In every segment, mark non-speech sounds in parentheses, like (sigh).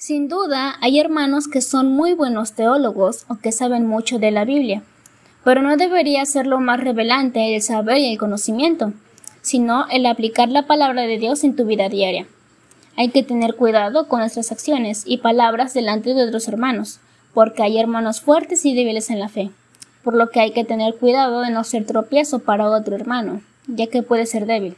Sin duda, hay hermanos que son muy buenos teólogos o que saben mucho de la Biblia, pero no debería ser lo más revelante el saber y el conocimiento, sino el aplicar la palabra de Dios en tu vida diaria. Hay que tener cuidado con nuestras acciones y palabras delante de otros hermanos, porque hay hermanos fuertes y débiles en la fe, por lo que hay que tener cuidado de no ser tropiezo para otro hermano, ya que puede ser débil,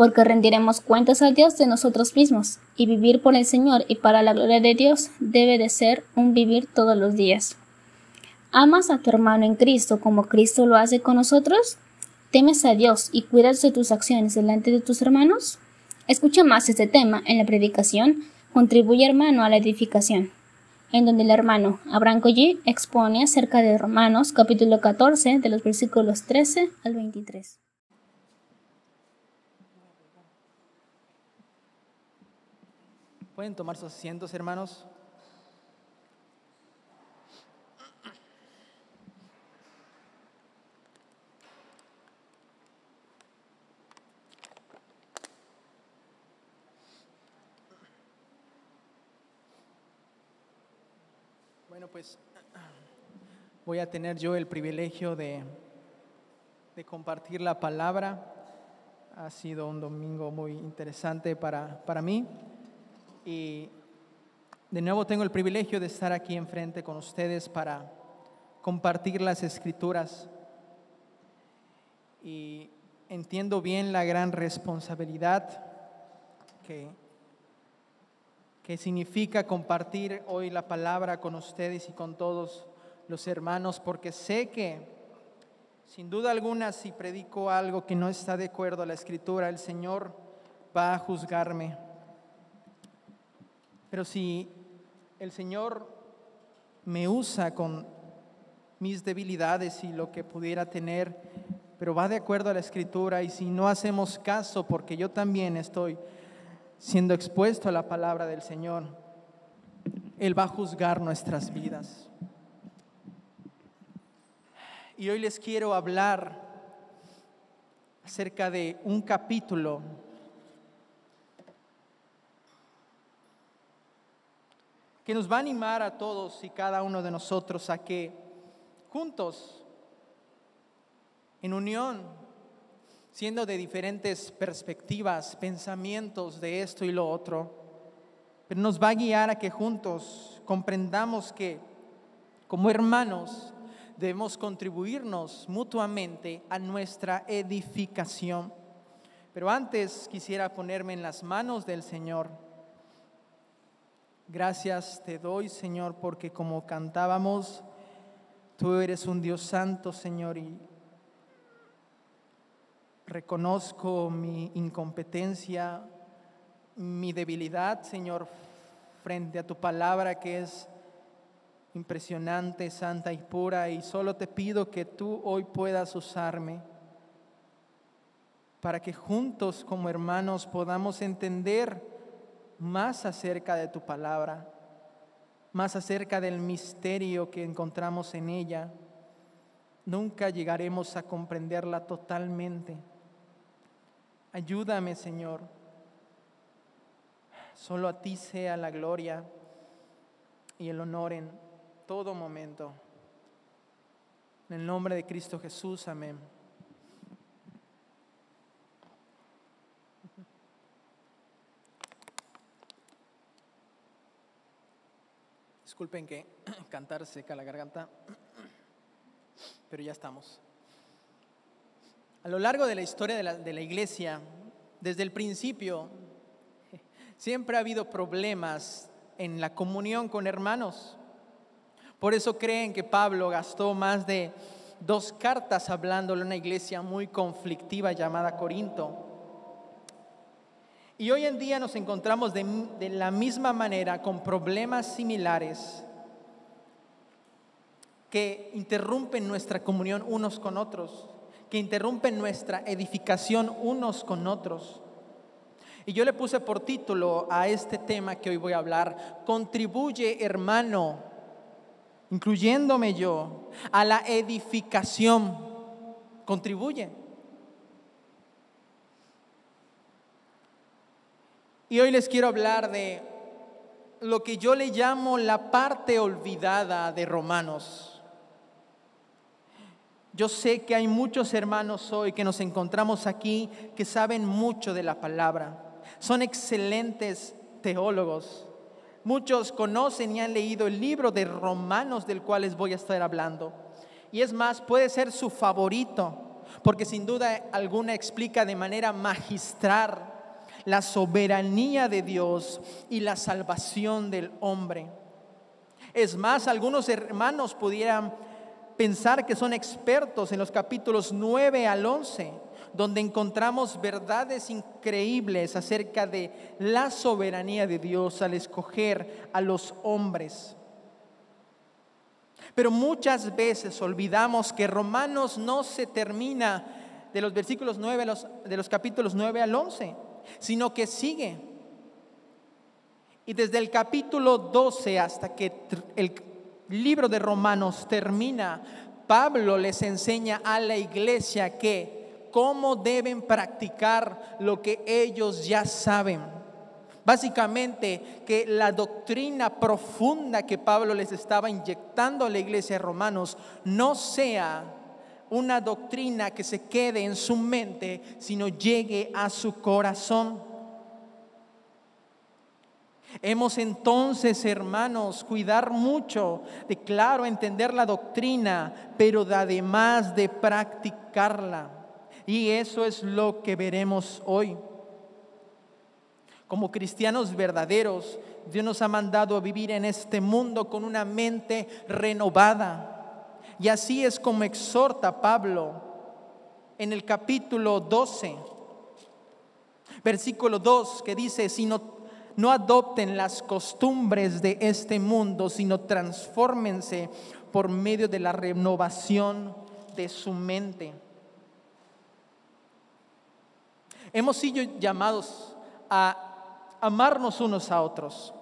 porque rendiremos cuentas a Dios de nosotros mismos, y vivir por el Señor y para la gloria de Dios debe de ser un vivir todos los días. ¿Amas a tu hermano en Cristo como Cristo lo hace con nosotros? ¿Temes a Dios y cuidas de tus acciones delante de tus hermanos? Escucha más este tema en la predicación Contribuye hermano a la edificación, en donde el hermano Abraham Collie expone acerca de Romanos capítulo 14 de los versículos 13 al 23. Pueden tomar sus asientos, hermanos. Bueno, pues voy a tener yo el privilegio de, de compartir la palabra. Ha sido un domingo muy interesante para, para mí. Y de nuevo tengo el privilegio de estar aquí enfrente con ustedes para compartir las escrituras. Y entiendo bien la gran responsabilidad que que significa compartir hoy la palabra con ustedes y con todos los hermanos, porque sé que, sin duda alguna, si predico algo que no está de acuerdo a la escritura, el Señor va a juzgarme. Pero si el Señor me usa con mis debilidades y lo que pudiera tener, pero va de acuerdo a la escritura, y si no hacemos caso, porque yo también estoy siendo expuesto a la palabra del Señor, Él va a juzgar nuestras vidas. Y hoy les quiero hablar acerca de un capítulo que nos va a animar a todos y cada uno de nosotros a que juntos, en unión, siendo de diferentes perspectivas, pensamientos de esto y lo otro, pero nos va a guiar a que juntos comprendamos que como hermanos debemos contribuirnos mutuamente a nuestra edificación. Pero antes quisiera ponerme en las manos del Señor. Gracias te doy, Señor, porque como cantábamos, tú eres un Dios santo, Señor, y Reconozco mi incompetencia, mi debilidad, Señor, frente a tu palabra que es impresionante, santa y pura, y solo te pido que tú hoy puedas usarme para que juntos como hermanos podamos entender más acerca de tu palabra, más acerca del misterio que encontramos en ella. Nunca llegaremos a comprenderla totalmente Ayúdame, Señor. Solo a ti sea la gloria y el honor en todo momento. En el nombre de Cristo Jesús, amén. Disculpen que (clears throat) cantar seca la garganta, (clears throat) pero ya estamos. A lo largo de la historia de la, iglesia, desde el principio, (laughs) siempre ha habido problemas en la comunión con hermanos. Por eso creen que Pablo gastó más de dos cartas hablándole a una iglesia muy conflictiva llamada Corinto. Y hoy en día nos encontramos de, la misma manera con problemas similares que interrumpen nuestra comunión unos con otros que interrumpen nuestra edificación unos con otros. Y yo le puse por título a este tema que hoy voy a hablar, contribuye hermano, incluyéndome yo, a la edificación. Contribuye. Y hoy les quiero hablar de lo que yo le llamo la parte olvidada de Romanos. Yo sé que hay muchos hermanos hoy que nos encontramos aquí que saben mucho de la palabra. Son excelentes teólogos. Muchos conocen y han leído el libro de Romanos del cual les voy a estar hablando. Y es más, puede ser su favorito, porque sin duda alguna explica de manera magistral la soberanía de Dios y la salvación del hombre. Es más, algunos hermanos pudieran pensar que son expertos en los capítulos 9 al 11, donde encontramos verdades increíbles acerca de la soberanía de Dios al escoger a los hombres. Pero muchas veces olvidamos que Romanos no se termina de los versículos 9 los, de los capítulos 9 al 11 sino que sigue. Y desde el capítulo 12 hasta que el libro de Romanos termina, Pablo les enseña a la iglesia que cómo deben practicar lo que ellos ya saben. Básicamente que la doctrina profunda que Pablo les estaba inyectando a la iglesia de Romanos no sea una doctrina que se quede en su mente, sino llegue a su corazón. Hemos entonces, hermanos, cuidar mucho de, claro, entender la doctrina, pero además de practicarla. Y eso es lo que veremos hoy. Como cristianos verdaderos, Dios nos ha mandado a vivir en este mundo con una mente renovada y así es como exhorta Pablo en el capítulo 12, versículo 2, que dice, sino no adopten las costumbres de este mundo, sino transfórmense por medio de la renovación de su mente. Hemos sido llamados a amarnos unos a otros,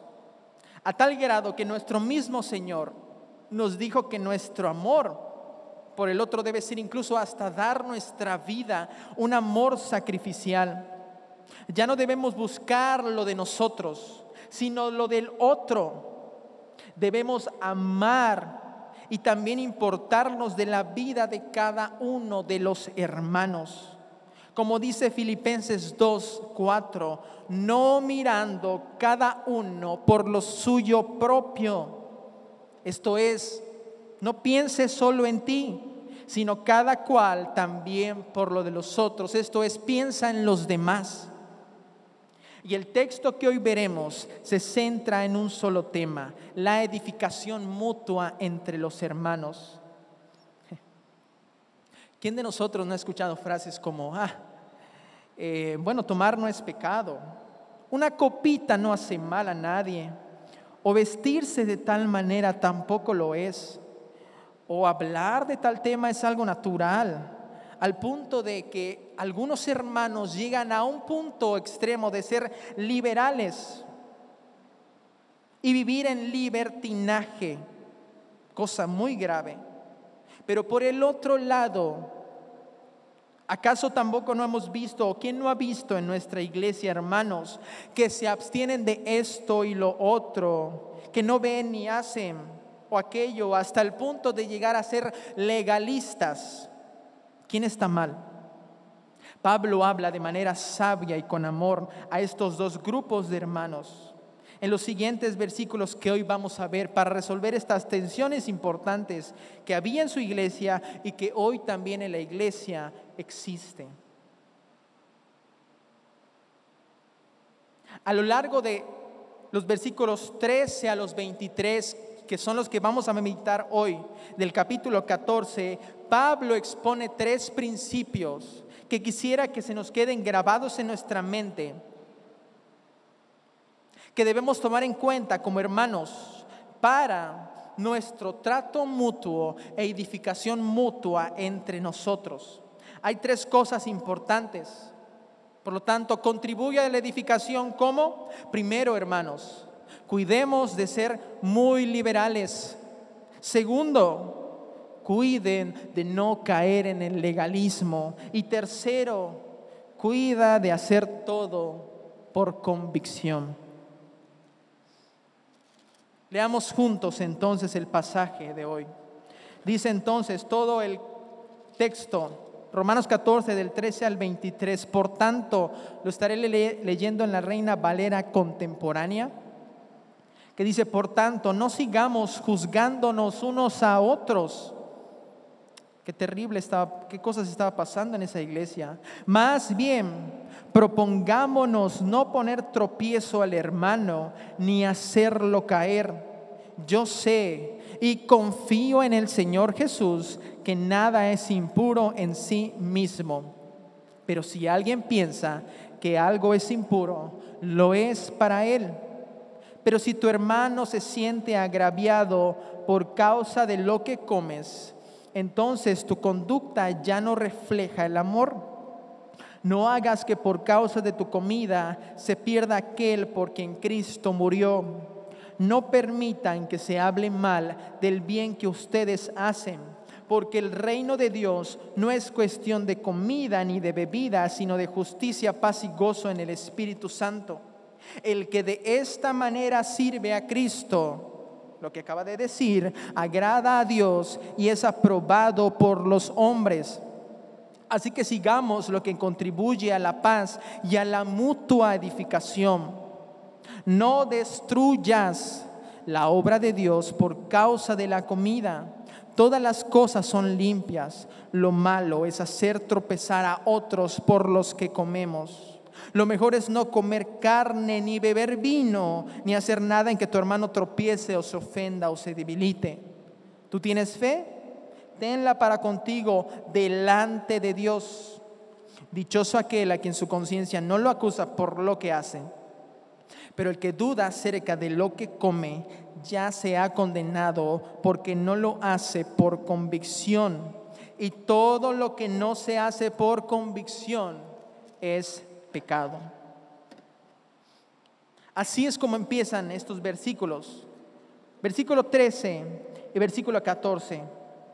a tal grado que nuestro mismo Señor nos dijo que nuestro amor por el otro debe ser incluso hasta dar nuestra vida, un amor sacrificial. Ya no debemos buscar lo de nosotros, sino lo del otro. Debemos amar y también importarnos de la vida de cada uno de los hermanos. Como dice Filipenses 2, 4, no mirando cada uno por lo suyo propio esto es, no pienses solo en ti, sino cada cual también por lo de los otros. Esto es, piensa en los demás. Y el texto que hoy veremos se centra en un solo tema, la edificación mutua entre los hermanos. (laughs) ¿Quién de nosotros no ha escuchado frases como, ah, eh, bueno, tomar no es pecado, una copita no hace mal a nadie? O vestirse de tal manera tampoco lo es, o hablar de tal tema es algo natural, al punto de que algunos hermanos llegan a un punto extremo de ser liberales y vivir en libertinaje, cosa muy grave. Pero por el otro lado, ¿Acaso tampoco no hemos visto, o quién no ha visto en nuestra iglesia, hermanos, que se abstienen de esto y lo otro, que no ven ni hacen o aquello, hasta el punto de llegar a ser legalistas? ¿Quién está mal? Pablo habla de manera sabia y con amor a estos dos grupos de hermanos en los siguientes versículos que hoy vamos a ver para resolver estas tensiones importantes que había en su iglesia y que hoy también en la iglesia existen. A lo largo de los versículos 13 a los 23, que son los que vamos a meditar hoy, del capítulo 14, Pablo expone tres principios que quisiera que se nos queden grabados en nuestra mente que debemos tomar en cuenta como hermanos para nuestro trato mutuo e edificación mutua entre nosotros. Hay tres cosas importantes. Por lo tanto, contribuye a la edificación como, primero, hermanos, cuidemos de ser muy liberales. Segundo, cuiden de no caer en el legalismo. Y tercero, cuida de hacer todo por convicción. Leamos juntos entonces el pasaje de hoy. Dice entonces todo el texto, Romanos 14 del 13 al 23, por tanto, lo estaré leyendo en la Reina Valera contemporánea, que dice, por tanto, no sigamos juzgándonos unos a otros. Qué terrible estaba, qué cosas estaba pasando en esa iglesia. Más bien, propongámonos no poner tropiezo al hermano ni hacerlo caer. Yo sé y confío en el Señor Jesús que nada es impuro en sí mismo. Pero si alguien piensa que algo es impuro, lo es para él. Pero si tu hermano se siente agraviado por causa de lo que comes, entonces tu conducta ya no refleja el amor. No hagas que por causa de tu comida se pierda aquel por quien Cristo murió. No permitan que se hable mal del bien que ustedes hacen, porque el reino de Dios no es cuestión de comida ni de bebida, sino de justicia, paz y gozo en el Espíritu Santo. El que de esta manera sirve a Cristo, lo que acaba de decir, agrada a Dios y es aprobado por los hombres. Así que sigamos lo que contribuye a la paz y a la mutua edificación. No destruyas la obra de Dios por causa de la comida. Todas las cosas son limpias. Lo malo es hacer tropezar a otros por los que comemos. Lo mejor es no comer carne, ni beber vino, ni hacer nada en que tu hermano tropiece o se ofenda o se debilite. ¿Tú tienes fe? tenla para contigo delante de Dios. Dichoso aquel a quien su conciencia no lo acusa por lo que hace, pero el que duda acerca de lo que come ya se ha condenado porque no lo hace por convicción. Y todo lo que no se hace por convicción es pecado. Así es como empiezan estos versículos. Versículo 13 y versículo 14.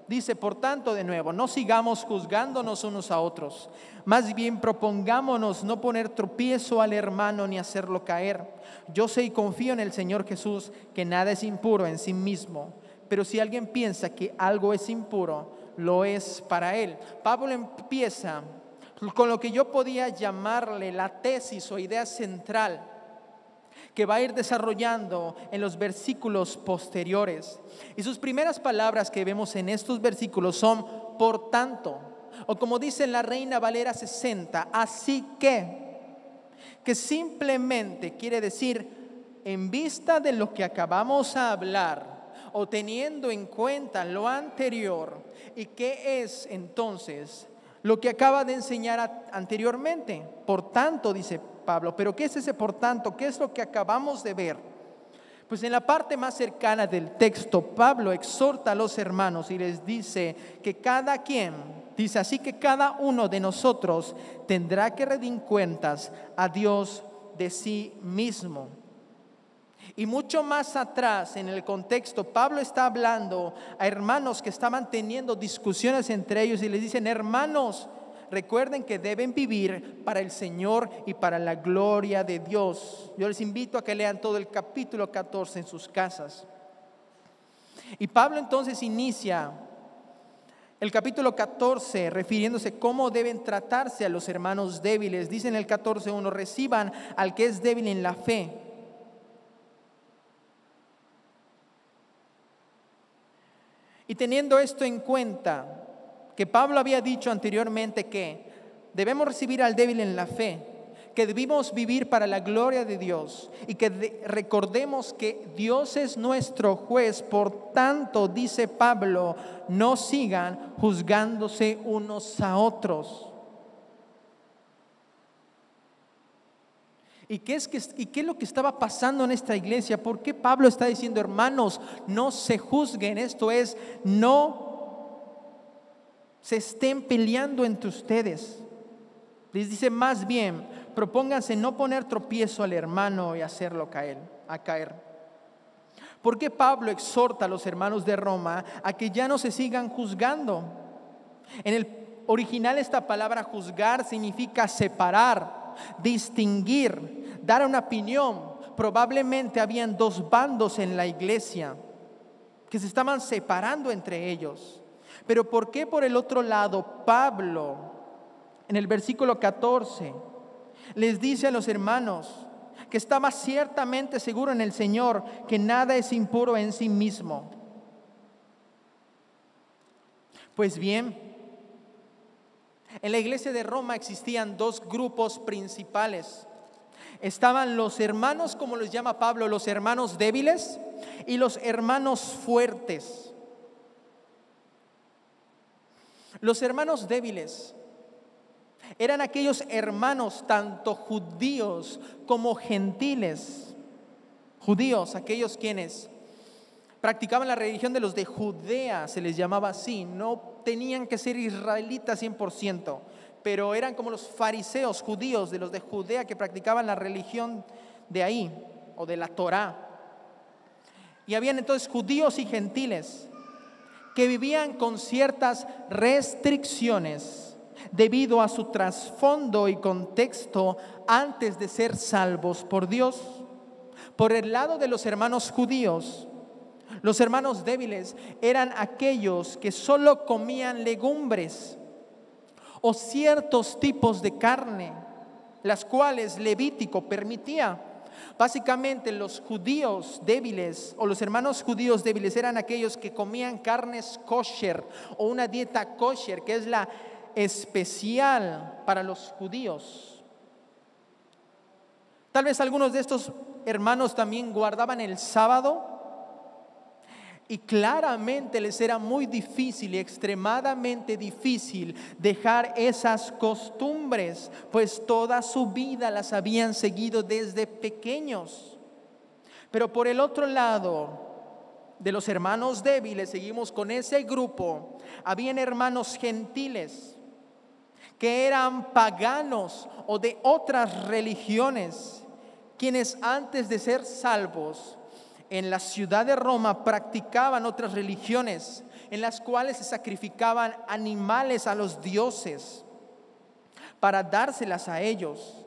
Dice, por tanto, de nuevo, no sigamos juzgándonos unos a otros, más bien propongámonos no poner tropiezo al hermano ni hacerlo caer. Yo sé y confío en el Señor Jesús que nada es impuro en sí mismo, pero si alguien piensa que algo es impuro, lo es para él. Pablo empieza con lo que yo podía llamarle la tesis o idea central que va a ir desarrollando en los versículos posteriores. Y sus primeras palabras que vemos en estos versículos son por tanto, o como dice la Reina Valera 60, así que, que simplemente quiere decir, en vista de lo que acabamos a hablar, o teniendo en cuenta lo anterior, y qué es entonces lo que acaba de enseñar anteriormente. Por tanto, dice Pablo. Pero ¿qué es ese por tanto? ¿Qué es lo que acabamos de ver? Pues en la parte más cercana del texto, Pablo exhorta a los hermanos y les dice que cada quien, dice así que cada uno de nosotros tendrá que rendir cuentas a Dios de sí mismo. Y mucho más atrás en el contexto, Pablo está hablando a hermanos que estaban teniendo discusiones entre ellos y les dicen, hermanos, recuerden que deben vivir para el Señor y para la gloria de Dios. Yo les invito a que lean todo el capítulo 14 en sus casas. Y Pablo entonces inicia el capítulo 14 refiriéndose cómo deben tratarse a los hermanos débiles. Dice en el 14.1, reciban al que es débil en la fe. Y teniendo esto en cuenta, que Pablo había dicho anteriormente que debemos recibir al débil en la fe, que debimos vivir para la gloria de Dios y que recordemos que Dios es nuestro juez. Por tanto, dice Pablo, no sigan juzgándose unos a otros. ¿Y qué, es que, ¿Y qué es lo que estaba pasando en esta iglesia? ¿Por qué Pablo está diciendo, hermanos, no se juzguen? Esto es, no se estén peleando entre ustedes. Les dice más bien, propónganse no poner tropiezo al hermano y hacerlo caer, a caer. ¿Por qué Pablo exhorta a los hermanos de Roma a que ya no se sigan juzgando? En el original esta palabra juzgar significa separar, distinguir, dar una opinión, probablemente habían dos bandos en la iglesia que se estaban separando entre ellos. Pero ¿por qué por el otro lado Pablo, en el versículo 14, les dice a los hermanos que estaba ciertamente seguro en el Señor que nada es impuro en sí mismo? Pues bien, en la iglesia de Roma existían dos grupos principales. Estaban los hermanos, como les llama Pablo, los hermanos débiles y los hermanos fuertes. Los hermanos débiles eran aquellos hermanos, tanto judíos como gentiles. Judíos, aquellos quienes practicaban la religión de los de Judea, se les llamaba así, no tenían que ser israelitas 100%, pero eran como los fariseos judíos de los de Judea que practicaban la religión de ahí, o de la Torá. Y habían entonces judíos y gentiles que vivían con ciertas restricciones debido a su trasfondo y contexto antes de ser salvos por Dios. Por el lado de los hermanos judíos, los hermanos débiles eran aquellos que solo comían legumbres o ciertos tipos de carne, las cuales Levítico permitía. Básicamente los judíos débiles o los hermanos judíos débiles eran aquellos que comían carnes kosher o una dieta kosher, que es la especial para los judíos. Tal vez algunos de estos hermanos también guardaban el sábado y claramente les era muy difícil y extremadamente difícil dejar esas costumbres, pues toda su vida las habían seguido desde pequeños. Pero por el otro lado, de los hermanos débiles, seguimos con ese grupo, habían hermanos gentiles que eran paganos o de otras religiones, quienes antes de ser salvos en la ciudad de Roma practicaban otras religiones en las cuales se sacrificaban animales a los dioses para dárselas a ellos.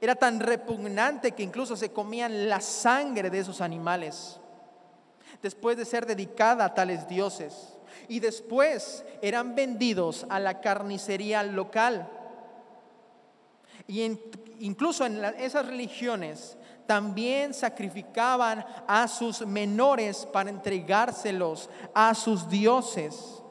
Era tan repugnante que incluso se comían la sangre de esos animales después de ser dedicada a tales dioses. Y después eran vendidos a la carnicería local. Y incluso en esas religiones también sacrificaban a sus menores para entregárselos a sus dioses.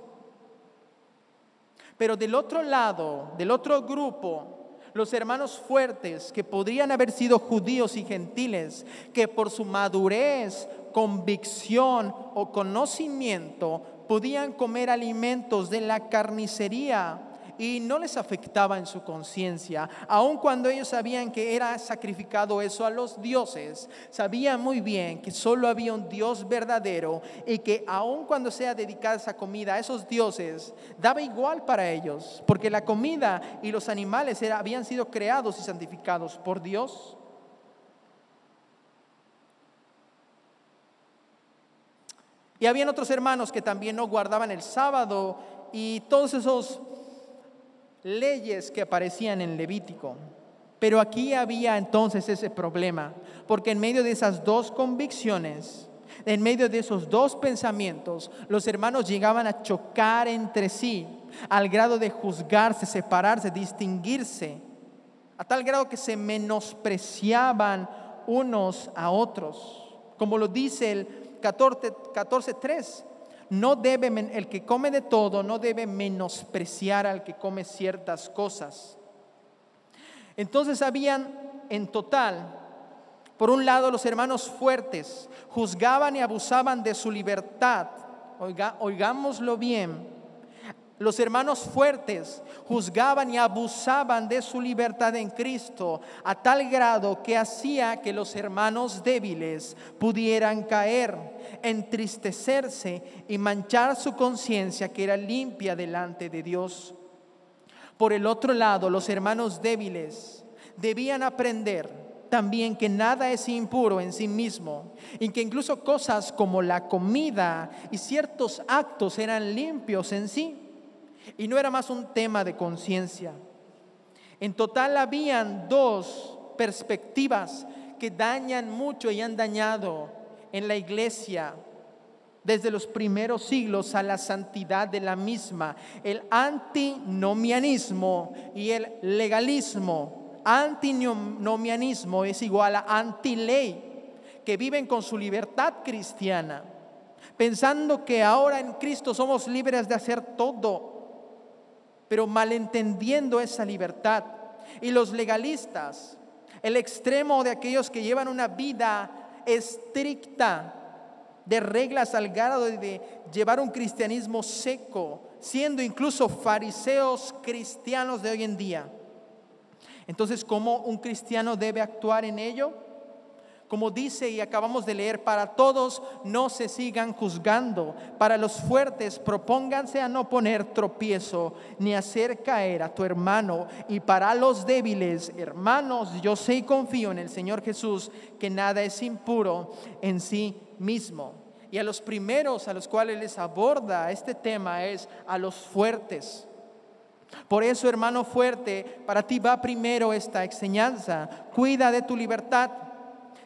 Pero del otro lado, del otro grupo, los hermanos fuertes, que podrían haber sido judíos y gentiles, que por su madurez, convicción o conocimiento podían comer alimentos de la carnicería y no les afectaba en su conciencia, aun cuando ellos sabían que era sacrificado eso a los dioses, sabían muy bien que solo había un Dios verdadero y que aun cuando sea dedicada esa comida a esos dioses, daba igual para ellos, porque la comida y los animales habían sido creados y santificados por Dios. Y habían otros hermanos que también no guardaban el sábado y todos esos leyes que aparecían en Levítico. Pero aquí había entonces ese problema, porque en medio de esas dos convicciones, en medio de esos dos pensamientos, los hermanos llegaban a chocar entre sí, al grado de juzgarse, separarse, distinguirse, a tal grado que se menospreciaban unos a otros. Como lo dice el 14.3, 14, no debe, el que come de todo no debe menospreciar al que come ciertas cosas. Entonces habían en total, por un lado, los hermanos fuertes juzgaban y abusaban de su libertad. Oigámoslo bien los hermanos fuertes juzgaban y abusaban de su libertad en Cristo a tal grado que hacía que los hermanos débiles pudieran caer, entristecerse y manchar su conciencia que era limpia delante de Dios. Por el otro lado, los hermanos débiles debían aprender también que nada es impuro en sí mismo y que incluso cosas como la comida y ciertos actos eran limpios en sí. Y no era más un tema de conciencia. En total habían dos perspectivas que dañan mucho y han dañado en la iglesia desde los primeros siglos a la santidad de la misma, el antinomianismo y el legalismo. Antinomianismo es igual a antiley, que viven con su libertad cristiana, pensando que ahora en Cristo somos libres de hacer todo, pero malentendiendo esa libertad. Y los legalistas, el extremo de aquellos que llevan una vida estricta, de reglas al grado de llevar un cristianismo seco, siendo incluso fariseos cristianos de hoy en día. Entonces, ¿cómo un cristiano debe actuar en ello? Como dice y acabamos de leer, para todos no se sigan juzgando, para los fuertes propónganse a no poner tropiezo ni hacer caer a tu hermano, y para los débiles, hermanos, yo sé y confío en el Señor Jesús que nada es impuro en sí mismo. Y a los primeros a los cuales les aborda este tema es a los fuertes. Por eso, hermano fuerte, para ti va primero esta enseñanza. Cuida de tu libertad.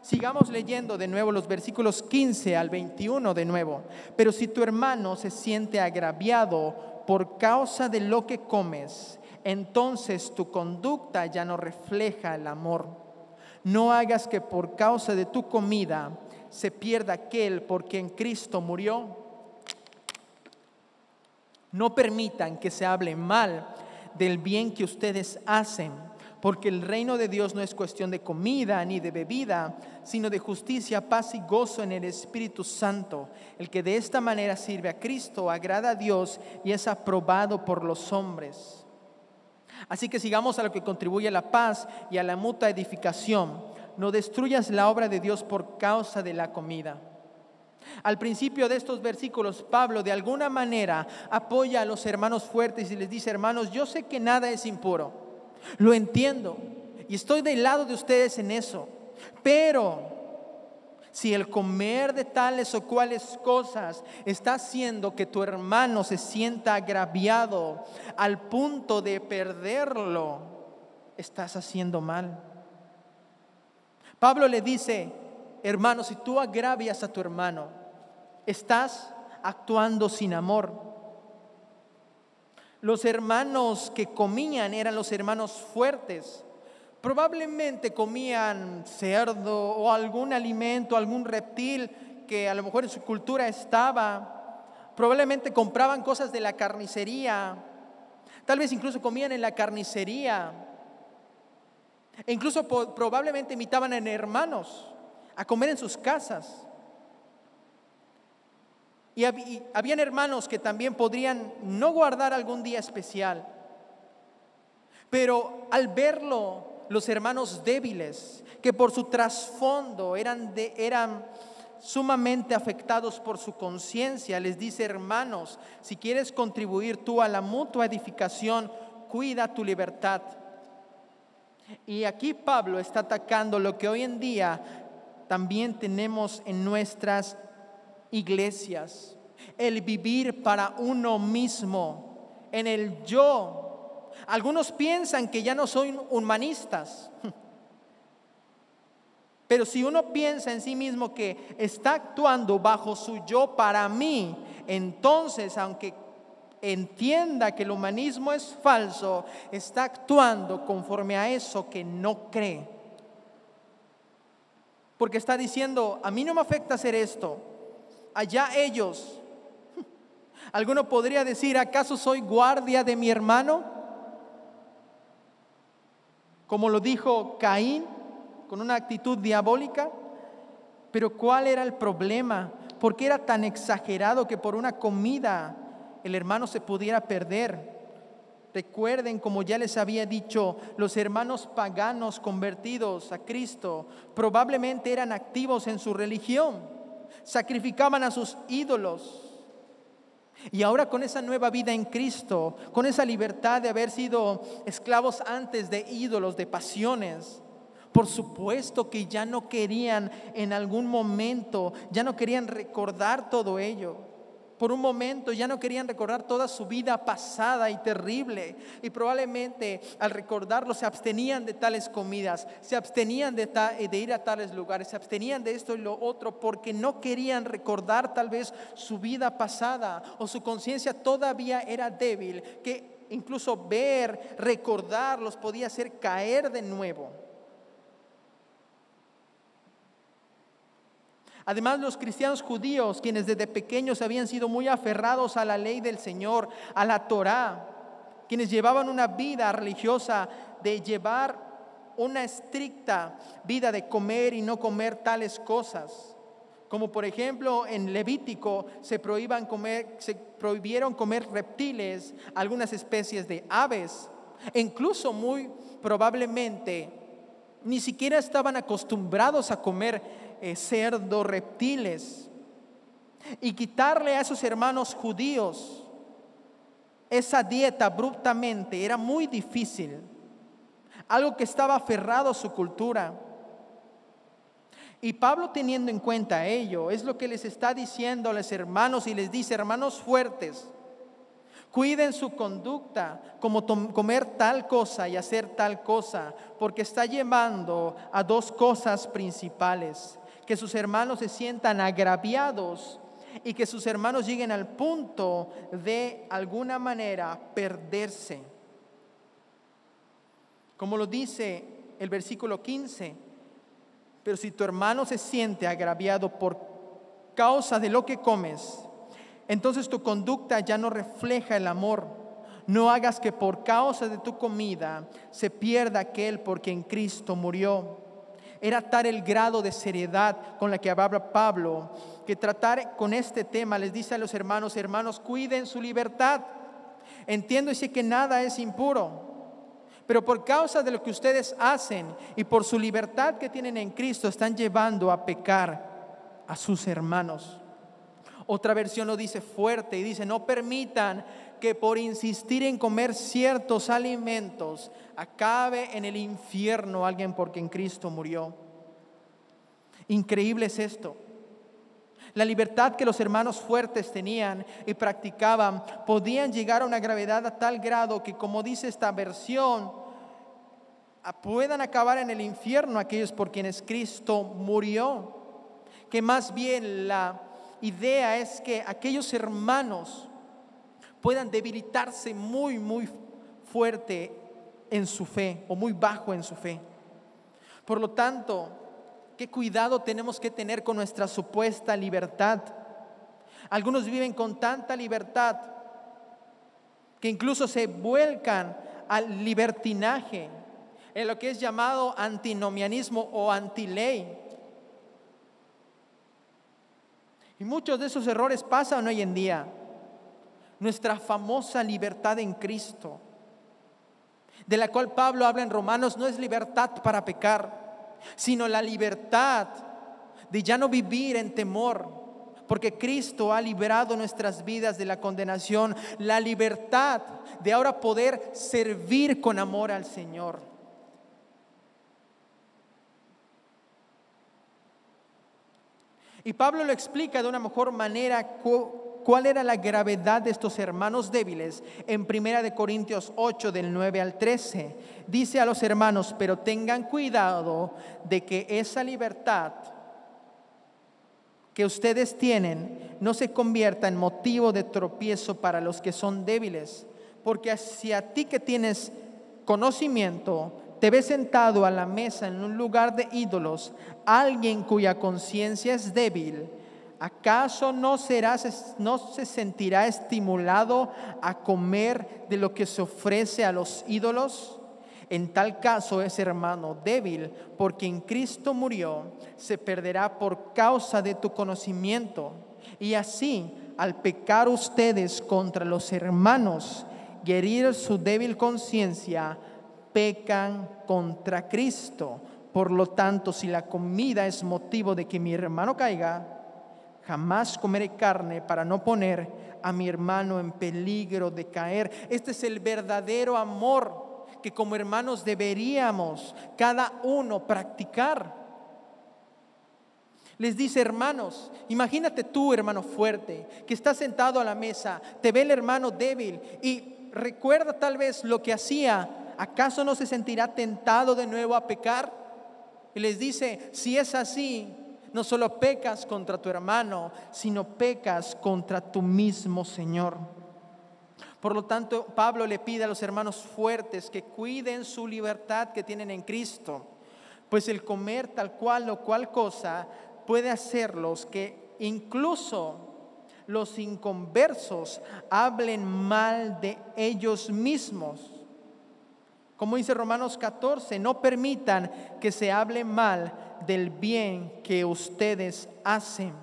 Sigamos leyendo de nuevo los versículos 15 al 21 de nuevo. Pero si tu hermano se siente agraviado por causa de lo que comes, entonces tu conducta ya no refleja el amor. No hagas que por causa de tu comida se pierda aquel por quien Cristo murió. No permitan que se hable mal del bien que ustedes hacen, porque el reino de Dios no es cuestión de comida ni de bebida, sino de justicia, paz y gozo en el Espíritu Santo. El que de esta manera sirve a Cristo agrada a Dios y es aprobado por los hombres. Así que sigamos a lo que contribuye a la paz y a la mutua edificación no destruyas la obra de Dios por causa de la comida. Al principio de estos versículos, Pablo de alguna manera apoya a los hermanos fuertes y les dice, hermanos, yo sé que nada es impuro, lo entiendo y estoy del lado de ustedes en eso, pero si el comer de tales o cuales cosas está haciendo que tu hermano se sienta agraviado al punto de perderlo, estás haciendo mal. Pablo le dice, hermano, si tú agravias a tu hermano, estás actuando sin amor. Los hermanos que comían eran los hermanos fuertes. Probablemente comían cerdo o algún alimento, algún reptil que a lo mejor en su cultura estaba. Probablemente compraban cosas de la carnicería. Tal vez incluso comían en la carnicería. E incluso probablemente invitaban a hermanos a comer en sus casas. Y, habían hermanos que también podrían no guardar algún día especial. Pero al verlo, los hermanos débiles, que por su trasfondo eran, eran sumamente afectados por su conciencia, les dice, hermanos, si quieres contribuir tú a la mutua edificación, cuida tu libertad y aquí Pablo está atacando lo que hoy en día también tenemos en nuestras iglesias, el vivir para uno mismo, en el yo. Algunos piensan que ya no son humanistas, (laughs) pero si uno piensa en sí mismo que está actuando bajo su yo para mí, entonces aunque entienda que el humanismo es falso, está actuando conforme a eso que no cree. Porque está diciendo, a mí no me afecta hacer esto, allá ellos. (laughs) ¿Alguno podría decir, acaso soy guardia de mi hermano? Como lo dijo Caín, con una actitud diabólica. Pero ¿cuál era el problema? ¿Por qué era tan exagerado que por una comida el hermano se pudiera perder. Recuerden, como ya les había dicho, los hermanos paganos convertidos a Cristo probablemente eran activos en su religión, sacrificaban a sus ídolos. Y ahora con esa nueva vida en Cristo, con esa libertad de haber sido esclavos antes de ídolos, de pasiones, por supuesto que ya no querían en algún momento, ya no querían recordar todo ello. Por un momento ya no querían recordar toda su vida pasada y terrible. Y probablemente al recordarlo se abstenían de tales comidas, se abstenían de, de, ir a tales lugares, se abstenían de esto y lo otro porque no querían recordar tal vez su vida pasada o su conciencia todavía era débil, que incluso ver, recordar los podía hacer caer de nuevo. Además, los cristianos judíos, quienes desde pequeños habían sido muy aferrados a la ley del Señor, a la Torá, quienes llevaban una vida religiosa de llevar una estricta vida de comer y no comer tales cosas. Como por ejemplo en Levítico se, comer, prohibieron comer reptiles, algunas especies de aves, e incluso muy probablemente ni siquiera estaban acostumbrados a comer eh, cerdo, reptiles. Y quitarle a esos hermanos judíos esa dieta abruptamente era muy difícil. Algo que estaba aferrado a su cultura. Y Pablo teniendo en cuenta ello, es lo que les está diciendo a los hermanos y les dice, hermanos fuertes, cuiden su conducta como comer tal cosa y hacer tal cosa, porque está llevando a dos cosas principales que sus hermanos se sientan agraviados y que sus hermanos lleguen al punto de alguna manera perderse. Como lo dice el versículo 15, pero si tu hermano se siente agraviado por causa de lo que comes, entonces tu conducta ya no refleja el amor. No hagas que por causa de tu comida se pierda aquel por quien Cristo murió. Era tal el grado de seriedad con la que hablaba Pablo, que tratar con este tema les dice a los hermanos, hermanos, cuiden su libertad. Entiendo y sé que nada es impuro, pero por causa de lo que ustedes hacen y por su libertad que tienen en Cristo, están llevando a pecar a sus hermanos. Otra versión lo dice fuerte y dice, no permitan que por insistir en comer ciertos alimentos acabe en el infierno alguien por quien Cristo murió. Increíble es esto. La libertad que los hermanos fuertes tenían y practicaban podían llegar a una gravedad a tal grado que, como dice esta versión, puedan acabar en el infierno aquellos por quienes Cristo murió. Que más bien la idea es que aquellos hermanos puedan debilitarse muy, muy fuerte en su fe o muy bajo en su fe. Por lo tanto, qué cuidado tenemos que tener con nuestra supuesta libertad. Algunos viven con tanta libertad que incluso se vuelcan al libertinaje, en lo que es llamado antinomianismo o antiley. Y muchos de esos errores pasan hoy en día nuestra famosa libertad en Cristo, de la cual Pablo habla en Romanos, no es libertad para pecar, sino la libertad de ya no vivir en temor, porque Cristo ha liberado nuestras vidas de la condenación, la libertad de ahora poder servir con amor al Señor. Y Pablo lo explica de una mejor manera cuál era la gravedad de estos hermanos débiles en Primera de Corintios 8 del 9 al 13. Dice a los hermanos, pero tengan cuidado de que esa libertad que ustedes tienen no se convierta en motivo de tropiezo para los que son débiles, porque hacia ti que tienes conocimiento, te ves sentado a la mesa en un lugar de ídolos, alguien cuya conciencia es débil, ¿acaso no, serás, no se sentirá estimulado a comer de lo que se ofrece a los ídolos? En tal caso ese hermano débil, por quien Cristo murió, se perderá por causa de tu conocimiento. Y así, al pecar ustedes contra los hermanos y herir su débil conciencia, pecan contra Cristo. Por lo tanto, si la comida es motivo de que mi hermano caiga, Jamás comeré carne para no poner a mi hermano en peligro de caer. Este es el verdadero amor que como hermanos deberíamos cada uno practicar. Les dice, hermanos, imagínate tú, hermano fuerte, que está sentado a la mesa, te ve el hermano débil y recuerda tal vez lo que hacía, ¿acaso no se sentirá tentado de nuevo a pecar? Y les dice, si es así, no solo pecas contra tu hermano, sino pecas contra tu mismo Señor. Por lo tanto, Pablo le pide a los hermanos fuertes que cuiden su libertad que tienen en Cristo, pues el comer tal cual o cual cosa puede hacerlos que incluso los inconversos hablen mal de ellos mismos. Como dice Romanos 14, no permitan que se hable mal del bien que ustedes hacen.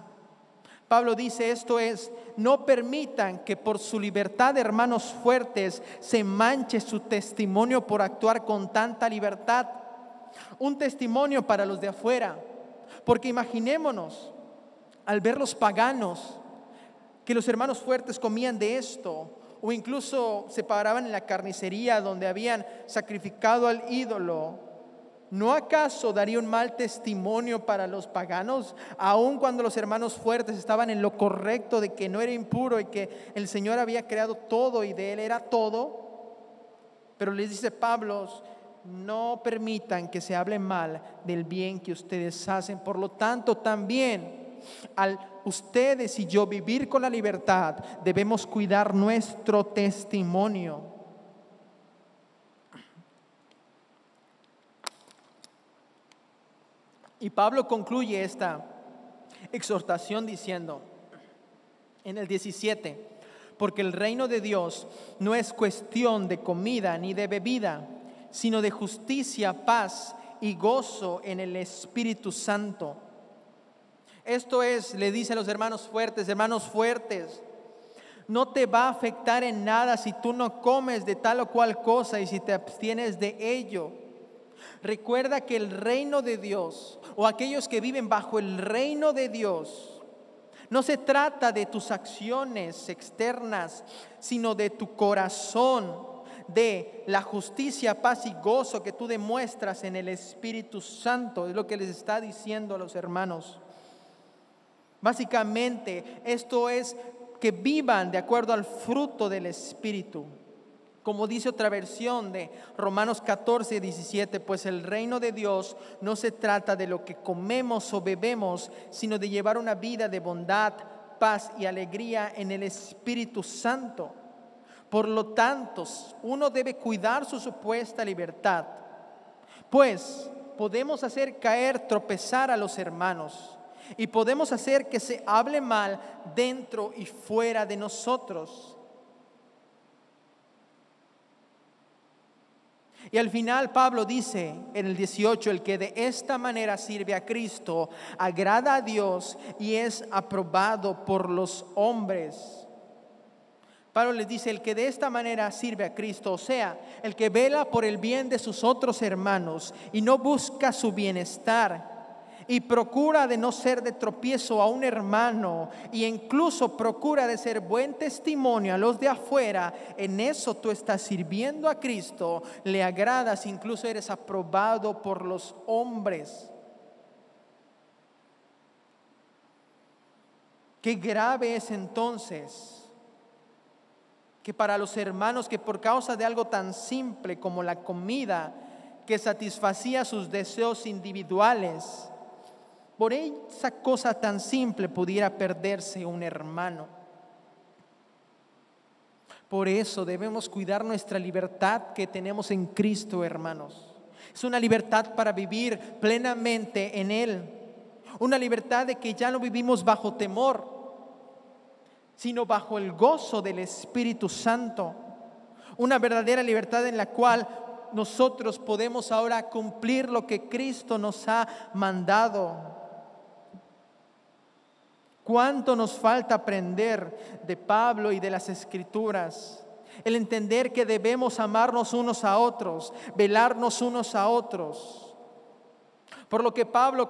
Pablo dice esto es, no permitan que por su libertad, hermanos fuertes, se manche su testimonio por actuar con tanta libertad. Un testimonio para los de afuera porque imaginémonos al ver los paganos que los hermanos fuertes comían de esto, o incluso se paraban en la carnicería donde habían sacrificado al ídolo, ¿no acaso daría un mal testimonio para los paganos, aun cuando los hermanos fuertes estaban en lo correcto de que no era impuro y que el Señor había creado todo y de Él era todo? Pero les dice Pablo, no permitan que se hable mal del bien que ustedes hacen. Por lo tanto, también al ustedes y yo vivir con la libertad, debemos cuidar nuestro testimonio. Y Pablo concluye esta exhortación diciendo en el 17, porque el reino de Dios no es cuestión de comida ni de bebida sino de justicia, paz y gozo en el Espíritu Santo. Esto es, le dice a los hermanos fuertes, hermanos fuertes, no te va a afectar en nada si tú no comes de tal o cual cosa y si te abstienes de ello. Recuerda que el reino de Dios o aquellos que viven bajo el reino de Dios no se trata de tus acciones externas, sino de tu corazón de la justicia, paz y gozo que tú demuestras en el Espíritu Santo. Es lo que les está diciendo a los hermanos. Básicamente, esto es que vivan de acuerdo al fruto del Espíritu. Como dice otra versión de Romanos 14, 17, pues el reino de Dios no se trata de lo que comemos o bebemos, sino de llevar una vida de bondad, paz y alegría en el Espíritu Santo. Por lo tanto, uno debe cuidar su supuesta libertad, pues podemos hacer caer, tropezar a los hermanos y podemos hacer que se hable mal dentro y fuera de nosotros. Y al final Pablo dice en el 18, el que de esta manera sirve a Cristo, agrada a Dios y es aprobado por los hombres. Pablo les dice, el que de esta manera sirve a Cristo, o sea, el que vela por el bien de sus otros hermanos y no busca su bienestar y procura de no ser de tropiezo a un hermano y incluso procura de ser buen testimonio a los de afuera, en eso tú estás sirviendo a Cristo, le agradas, incluso eres aprobado por los hombres. Qué grave es entonces que para los hermanos que por causa de algo tan simple como la comida que satisfacía sus deseos individuales, por esa cosa tan simple pudiera perderse un hermano. Por eso debemos cuidar nuestra libertad que tenemos en Cristo, hermanos. Es una libertad para vivir plenamente en Él. Una libertad de que ya no vivimos bajo temor, sino bajo el gozo del Espíritu Santo. Una verdadera libertad en la cual nosotros podemos ahora cumplir lo que Cristo nos ha mandado. ¿Cuánto nos falta aprender de Pablo y de las Escrituras? El entender que debemos amarnos unos a otros, velarnos unos a otros. Por lo que Pablo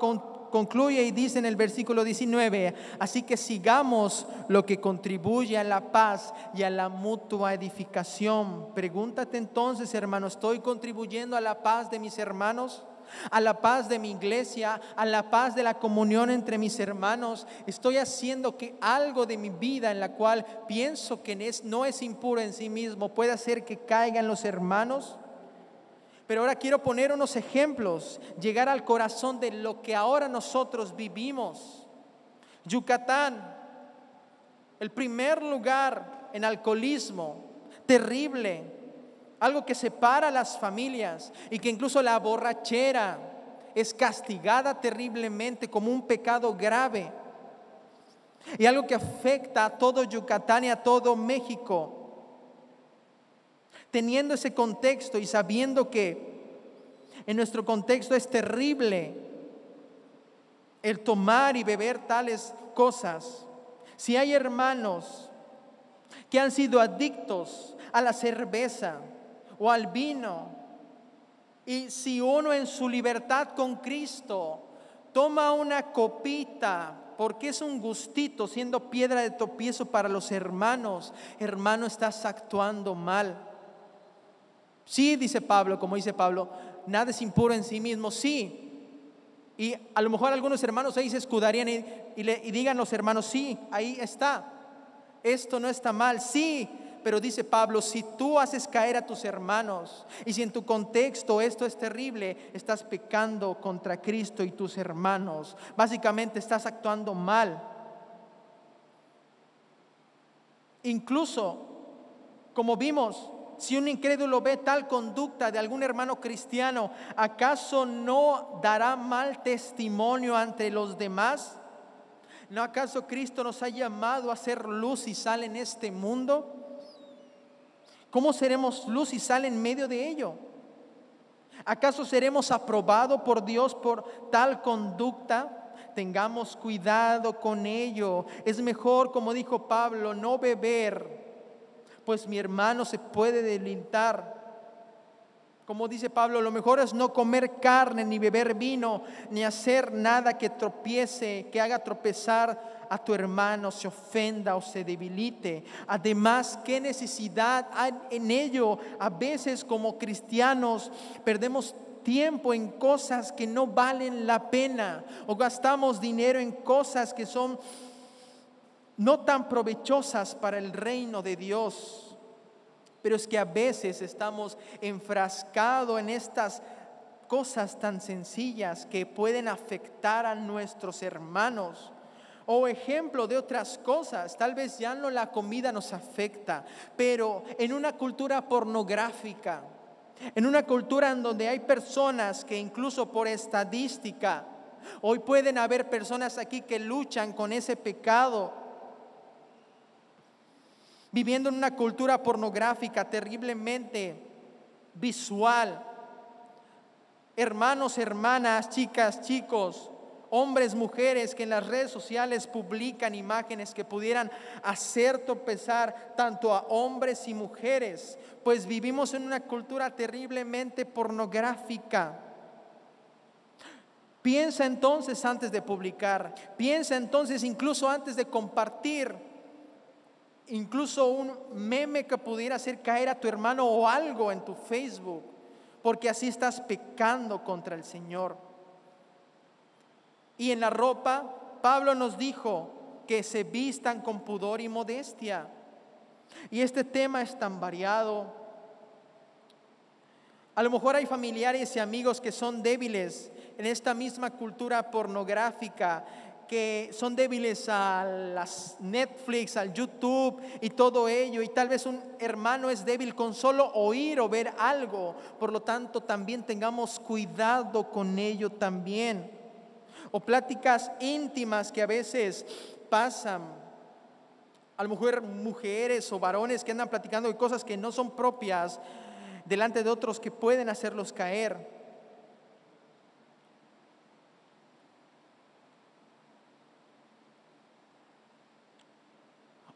concluye y dice en el versículo 19, así que sigamos lo que contribuye a la paz y a la mutua edificación. Pregúntate entonces, hermano, ¿estoy contribuyendo a la paz de mis hermanos? A la paz de mi iglesia, a la paz de la comunión entre mis hermanos. Estoy haciendo que algo de mi vida en la cual pienso que no es impuro en sí mismo pueda hacer que caigan los hermanos. Pero ahora quiero poner unos ejemplos, llegar al corazón de lo que ahora nosotros vivimos. Yucatán, el primer lugar en alcoholismo, terrible, algo que separa a las familias y que incluso la borrachera es castigada terriblemente como un pecado grave. Y algo que afecta a todo Yucatán y a todo México. Teniendo ese contexto y sabiendo que en nuestro contexto es terrible el tomar y beber tales cosas. Si hay hermanos que han sido adictos a la cerveza o al vino, y si uno en su libertad con Cristo toma una copita, porque es un gustito siendo piedra de tropiezo para los hermanos, hermano, estás actuando mal. Sí, dice Pablo, como dice Pablo, nada es impuro en sí mismo, sí. Y a lo mejor algunos hermanos ahí se escudarían y, y digan los hermanos, sí, ahí está. Esto no está mal, sí, pero dice Pablo, si tú haces caer a tus hermanos y si en tu contexto esto es terrible, estás pecando contra Cristo y tus hermanos. Básicamente estás actuando mal. Incluso, como vimos, si un incrédulo ve tal conducta de algún hermano cristiano, ¿acaso no dará mal testimonio ante los demás? ¿No acaso Cristo nos ha llamado a ser luz y sal en este mundo? ¿Cómo seremos luz y sal en medio de ello? ¿Acaso seremos aprobados por Dios por tal conducta? Tengamos cuidado con ello. Es mejor, como dijo Pablo, no beber pues mi hermano se puede delintar. Como dice Pablo, lo mejor es no comer carne, ni beber vino, ni hacer nada que tropiece, que haga tropezar a tu hermano, se ofenda o se debilite. Además, ¿qué necesidad hay en ello? A veces como cristianos perdemos tiempo en cosas que no valen la pena o gastamos dinero en cosas que son no tan provechosas para el reino de Dios. Pero es que a veces estamos enfrascados en estas cosas tan sencillas que pueden afectar a nuestros hermanos. O ejemplo de otras cosas, tal vez ya no la comida nos afecta, pero en una cultura pornográfica, en una cultura en donde hay personas que incluso por estadística, hoy pueden haber personas aquí que luchan con ese pecado, viviendo en una cultura pornográfica terriblemente visual. Hermanos, hermanas, chicas, chicos, hombres, mujeres que en las redes sociales publican imágenes que pudieran hacer tropezar tanto a hombres y mujeres, pues vivimos en una cultura terriblemente pornográfica. Piensa entonces antes de publicar, piensa entonces incluso antes de compartir incluso un meme que pudiera hacer caer a tu hermano o algo en tu Facebook, porque así estás pecando contra el Señor. Y en la ropa, Pablo nos dijo que se vistan con pudor y modestia. Y este tema es tan variado. A lo mejor hay familiares y amigos que son débiles en esta misma cultura pornográfica que son débiles a las Netflix, al YouTube y todo ello. Y tal vez un hermano es débil con solo oír o ver algo. Por lo tanto, también tengamos cuidado con ello también. O pláticas íntimas que a veces pasan. A lo mejor mujeres o varones que andan platicando de cosas que no son propias delante de otros que pueden hacerlos caer.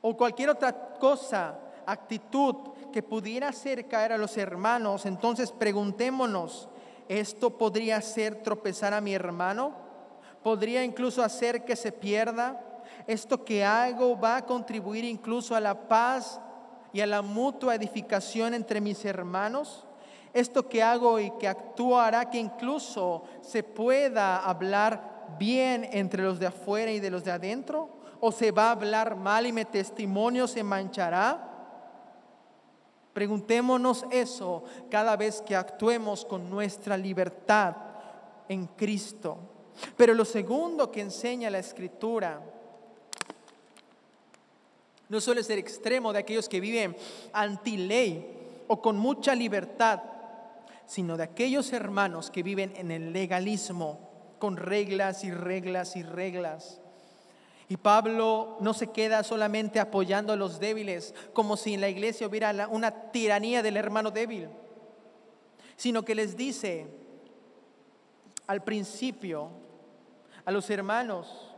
O cualquier otra cosa, actitud que pudiera hacer caer a los hermanos, entonces preguntémonos, ¿esto podría hacer tropezar a mi hermano? ¿Podría incluso hacer que se pierda? ¿Esto que hago va a contribuir incluso a la paz y a la mutua edificación entre mis hermanos? Esto que hago y que actúo hará que incluso se pueda hablar bien entre los de afuera y de los de adentro. ¿O se va a hablar mal y mi testimonio se manchará? Preguntémonos eso cada vez que actuemos con nuestra libertad en Cristo. Pero lo segundo que enseña la Escritura no suele ser extremo de aquellos que viven anti ley o con mucha libertad, sino de aquellos hermanos que viven en el legalismo, con reglas y reglas y reglas. Y Pablo no se queda solamente apoyando a los débiles, como si en la iglesia hubiera una tiranía del hermano débil, sino que les dice al principio a los hermanos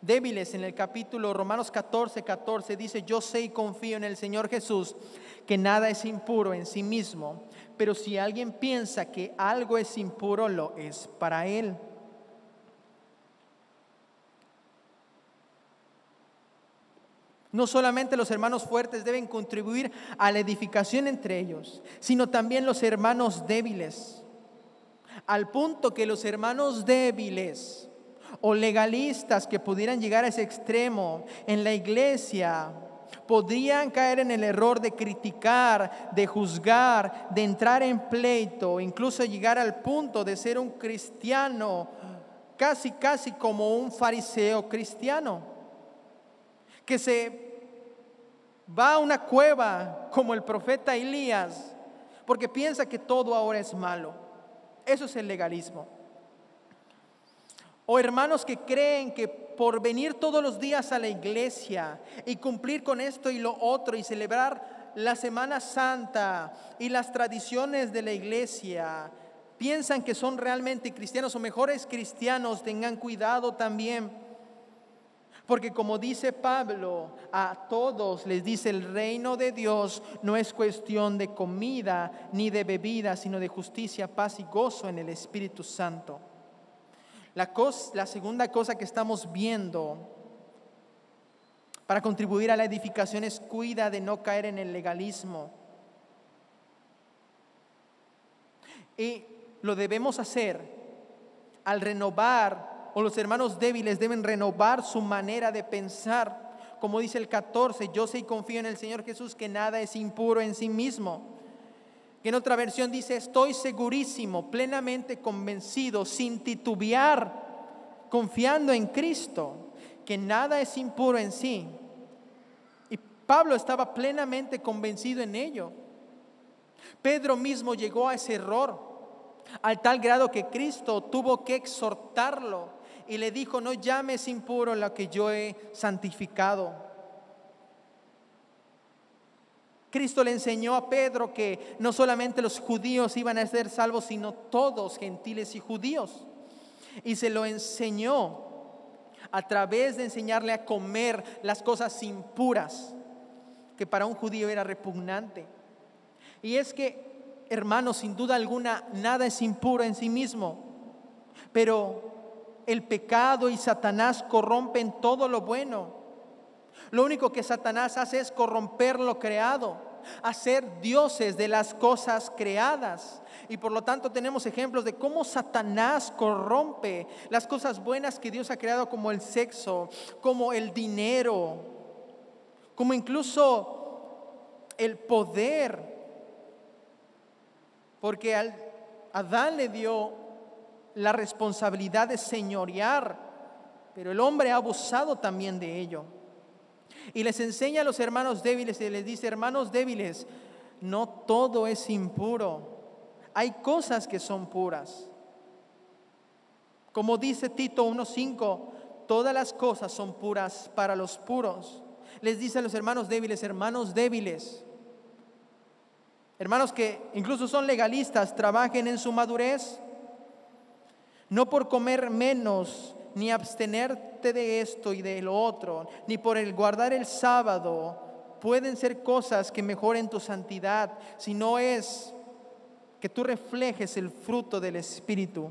débiles en el capítulo Romanos 14, 14, dice, yo sé y confío en el Señor Jesús, que nada es impuro en sí mismo, pero si alguien piensa que algo es impuro, lo es para él. No solamente los hermanos fuertes deben contribuir a la edificación entre ellos, sino también los hermanos débiles. Al punto que los hermanos débiles o legalistas que pudieran llegar a ese extremo en la iglesia podrían caer en el error de criticar, de juzgar, de entrar en pleito, incluso llegar al punto de ser un cristiano, casi, casi como un fariseo cristiano que se va a una cueva como el profeta Elías, porque piensa que todo ahora es malo. Eso es el legalismo. O hermanos que creen que por venir todos los días a la iglesia y cumplir con esto y lo otro y celebrar la Semana Santa y las tradiciones de la iglesia, piensan que son realmente cristianos o mejores cristianos, tengan cuidado también porque como dice Pablo, a todos les dice el reino de Dios no es cuestión de comida ni de bebida, sino de justicia, paz y gozo en el Espíritu Santo. La, la segunda cosa que estamos viendo para contribuir a la edificación es cuida de no caer en el legalismo. Y lo debemos hacer al renovar o los hermanos débiles deben renovar su manera de pensar. Como dice el 14, yo sé y confío en el Señor Jesús que nada es impuro en sí mismo. Que en otra versión dice, estoy segurísimo, plenamente convencido, sin titubear, confiando en Cristo, que nada es impuro en sí. Y Pablo estaba plenamente convencido en ello. Pedro mismo llegó a ese error, al tal grado que Cristo tuvo que exhortarlo y le dijo, no llames impuro lo que yo he santificado. Cristo le enseñó a Pedro que no solamente los judíos iban a ser salvos, sino todos, gentiles y judíos. Y se lo enseñó a través de enseñarle a comer las cosas impuras, que para un judío era repugnante. Y es que, hermanos, sin duda alguna, nada es impuro en sí mismo, pero el pecado y Satanás corrompen todo lo bueno. Lo único que Satanás hace es corromper lo creado, hacer dioses de las cosas creadas. Y por lo tanto tenemos ejemplos de cómo Satanás corrompe las cosas buenas que Dios ha creado como el sexo, como el dinero, como incluso el poder. Porque al Adán le dio la responsabilidad de señorear, pero el hombre ha abusado también de ello. Y les enseña a los hermanos débiles y les dice, hermanos débiles, no todo es impuro. Hay cosas que son puras. Como dice Tito 1.5, todas las cosas son puras para los puros. Les dice a los hermanos débiles, hermanos débiles, hermanos que incluso son legalistas, trabajen en su madurez, no por comer menos, ni abstenerte de esto y de lo otro, ni por el guardar el sábado, pueden ser cosas que mejoren tu santidad, sino es que tú reflejes el fruto del Espíritu.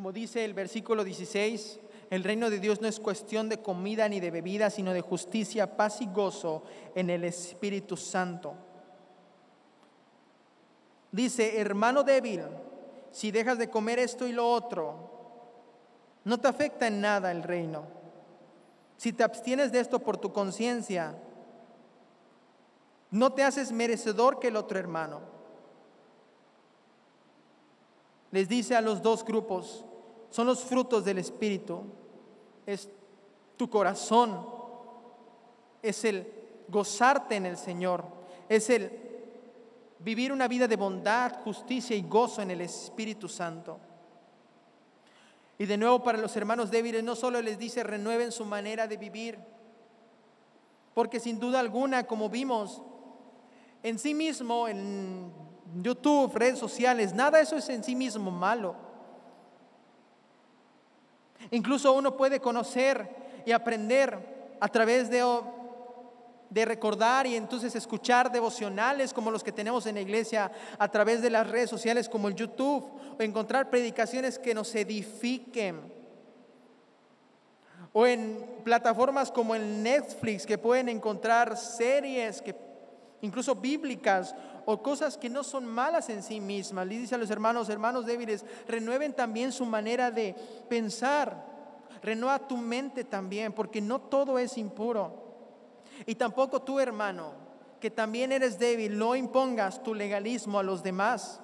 Como dice el versículo 16, el reino de Dios no es cuestión de comida ni de bebida, sino de justicia, paz y gozo en el Espíritu Santo. Dice, hermano débil, si dejas de comer esto y lo otro, no te afecta en nada el reino. Si te abstienes de esto por tu conciencia, no te haces merecedor que el otro hermano. Les dice a los dos grupos, son los frutos del Espíritu es tu corazón, es el gozarte en el Señor, es el vivir una vida de bondad, justicia y gozo en el Espíritu Santo. Y de nuevo para los hermanos débiles no solo les dice renueven su manera de vivir, porque sin duda alguna, como vimos, en sí mismo, en YouTube, redes sociales, nada eso es en sí mismo malo. Incluso uno puede conocer y aprender a través de, de recordar y entonces escuchar devocionales como los que tenemos en la iglesia, a través de las redes sociales como el YouTube, o encontrar predicaciones que nos edifiquen. O en plataformas como el Netflix que pueden encontrar series que incluso bíblicas o cosas que no son malas en sí mismas. Le dice a los hermanos, hermanos débiles, renueven también su manera de pensar. Renueva tu mente también, porque no todo es impuro. Y tampoco tú, hermano, que también eres débil, no impongas tu legalismo a los demás.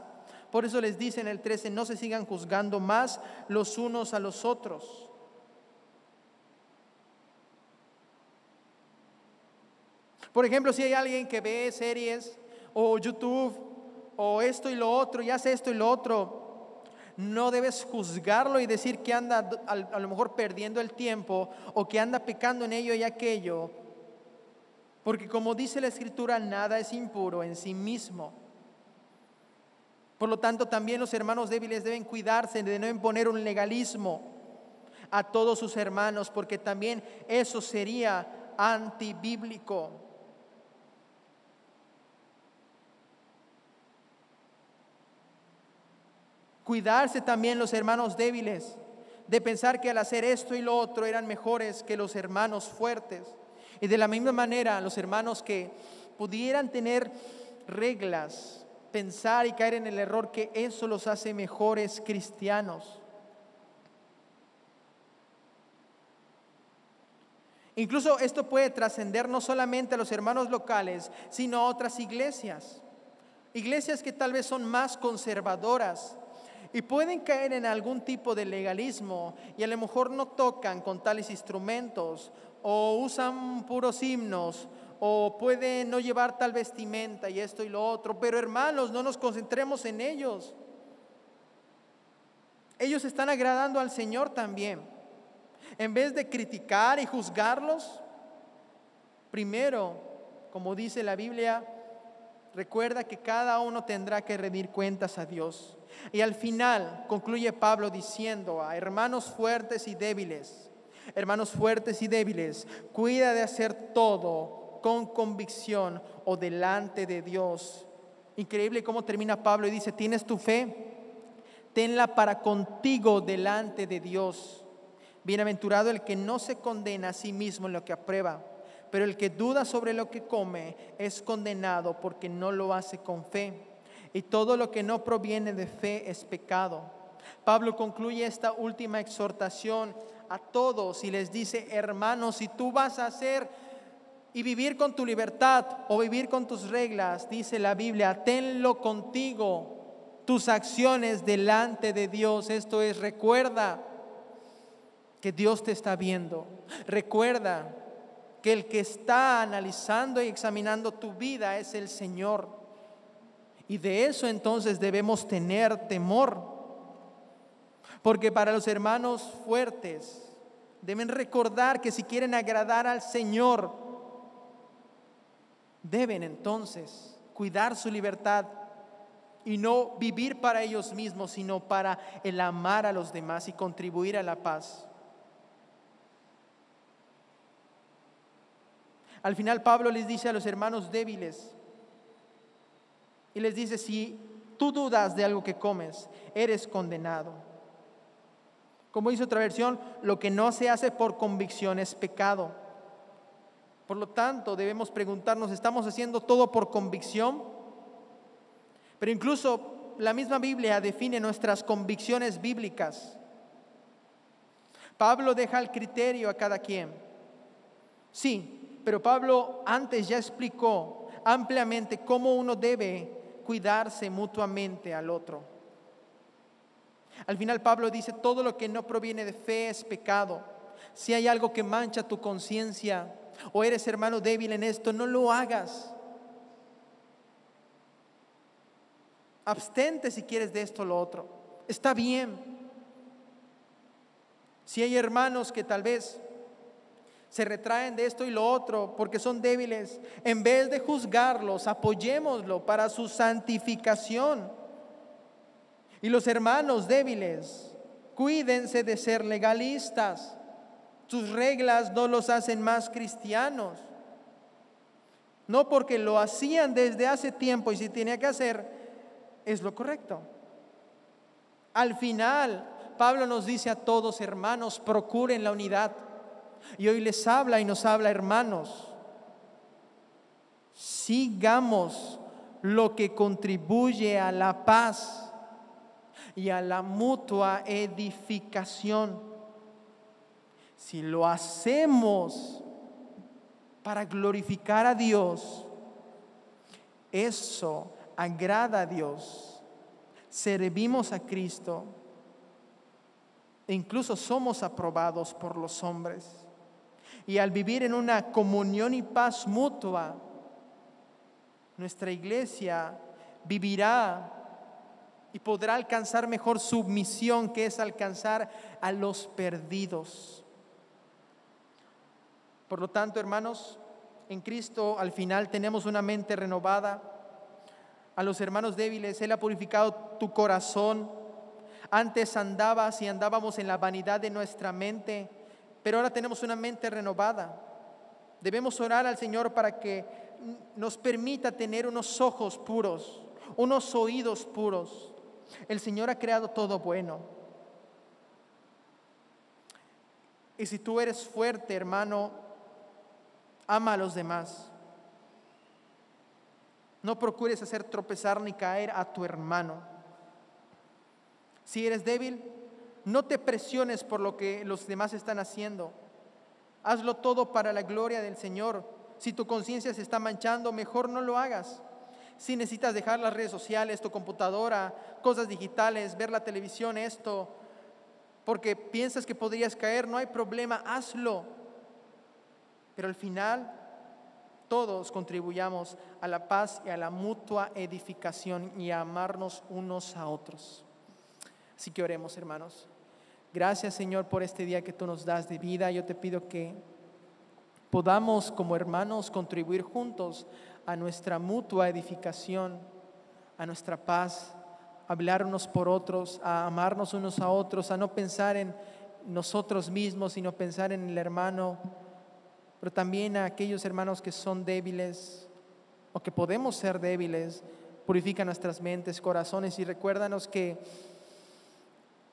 Por eso les dice en el 13, no se sigan juzgando más los unos a los otros. Por ejemplo, si hay alguien que ve series o YouTube o esto y lo otro y hace esto y lo otro, no debes juzgarlo y decir que anda a lo mejor perdiendo el tiempo o que anda pecando en ello y aquello. Porque como dice la escritura, nada es impuro en sí mismo. Por lo tanto, también los hermanos débiles deben cuidarse de no imponer un legalismo a todos sus hermanos, porque también eso sería antibíblico. Cuidarse también los hermanos débiles, de pensar que al hacer esto y lo otro eran mejores que los hermanos fuertes. Y de la misma manera, los hermanos que pudieran tener reglas, pensar y caer en el error que eso los hace mejores cristianos. Incluso esto puede trascender no solamente a los hermanos locales, sino a otras iglesias. Iglesias que tal vez son más conservadoras, y pueden caer en algún tipo de legalismo y a lo mejor no tocan con tales instrumentos o usan puros himnos o pueden no llevar tal vestimenta y esto y lo otro. Pero hermanos, no nos concentremos en ellos. Ellos están agradando al Señor también. En vez de criticar y juzgarlos, primero, como dice la Biblia, recuerda que cada uno tendrá que rendir cuentas a Dios. Y al final concluye Pablo diciendo a hermanos fuertes y débiles, hermanos fuertes y débiles, cuida de hacer todo con convicción o delante de Dios. Increíble cómo termina Pablo y dice, ¿tienes tu fe? Tenla para contigo delante de Dios. Bienaventurado el que no se condena a sí mismo en lo que aprueba, pero el que duda sobre lo que come es condenado porque no lo hace con fe y todo lo que no proviene de fe es pecado. Pablo concluye esta última exhortación a todos y les dice, hermanos, si tú vas a hacer y vivir con tu libertad o vivir con tus reglas, dice la Biblia, tenlo contigo, tus acciones delante de Dios. Esto es, recuerda que Dios te está viendo. Recuerda que el que está analizando y examinando tu vida es el Señor. Y de eso entonces debemos tener temor. Porque para los hermanos fuertes deben recordar que si quieren agradar al Señor, deben entonces cuidar su libertad y no vivir para ellos mismos, sino para el amar a los demás y contribuir a la paz. Al final Pablo les dice a los hermanos débiles, y les dice, si tú dudas de algo que comes, eres condenado. Como dice otra versión, lo que no se hace por convicción es pecado. Por lo tanto, debemos preguntarnos, ¿estamos haciendo todo por convicción? Pero incluso la misma Biblia define nuestras convicciones bíblicas. Pablo deja el criterio a cada quien. Sí, pero Pablo antes ya explicó ampliamente cómo uno debe cuidarse mutuamente al otro. Al final Pablo dice, todo lo que no proviene de fe es pecado. Si hay algo que mancha tu conciencia o eres hermano débil en esto, no lo hagas. Abstente si quieres de esto o lo otro. Está bien. Si hay hermanos que tal vez se retraen de esto y lo otro porque son débiles, en vez de juzgarlos, apoyémoslo para su santificación. Y los hermanos débiles, cuídense de ser legalistas. Sus reglas no los hacen más cristianos. No porque lo hacían desde hace tiempo y si tenía que hacer, es lo correcto. Al final, Pablo nos dice a todos, hermanos, procuren la unidad. Y hoy les habla y nos habla, hermanos, sigamos lo que contribuye a la paz y a la mutua edificación. Si lo hacemos para glorificar a Dios, eso agrada a Dios. Servimos a Cristo e incluso somos aprobados por los hombres. Y al vivir en una comunión y paz mutua, nuestra iglesia vivirá y podrá alcanzar mejor su misión, que es alcanzar a los perdidos. Por lo tanto, hermanos, en Cristo al final tenemos una mente renovada. A los hermanos débiles, Él ha purificado tu corazón. Antes andabas y andábamos en la vanidad de nuestra mente, pero ahora tenemos una mente renovada. Debemos orar al Señor para que nos permita tener unos ojos puros, unos oídos puros, el Señor ha creado todo bueno. Y si tú eres fuerte, hermano, ama a los demás. No procures hacer tropezar ni caer a tu hermano. Si eres débil, no te presiones por lo que los demás están haciendo. Hazlo todo para la gloria del Señor. Si tu conciencia se está manchando, mejor no lo hagas. Si necesitas dejar las redes sociales, tu computadora, cosas digitales, ver la televisión, esto, porque piensas que podrías caer, no hay problema, hazlo. Pero al final todos contribuyamos a la paz y a la mutua edificación y a amarnos unos a otros. Así que oremos, hermanos. Gracias, Señor, por este día que tú nos das de vida. Yo te pido que podamos como hermanos contribuir juntos a nuestra mutua edificación, a nuestra paz, hablar unos por otros, a amarnos unos a otros, a no pensar en nosotros mismos, sino pensar en el hermano, pero también a aquellos hermanos que son débiles o que podemos ser débiles. Purifica nuestras mentes, corazones y recuérdanos que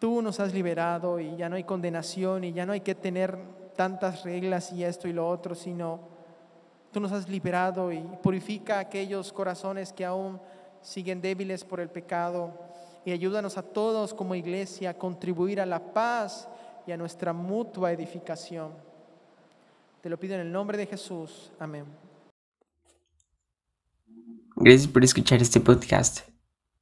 tú nos has liberado y ya no hay condenación y ya no hay que tener tantas reglas y esto y lo otro, sino Tú nos has liberado y purifica aquellos corazones que aún siguen débiles por el pecado y ayúdanos a todos como iglesia a contribuir a la paz y a nuestra mutua edificación. Te lo pido en el nombre de Jesús. Amén. Gracias por escuchar este podcast.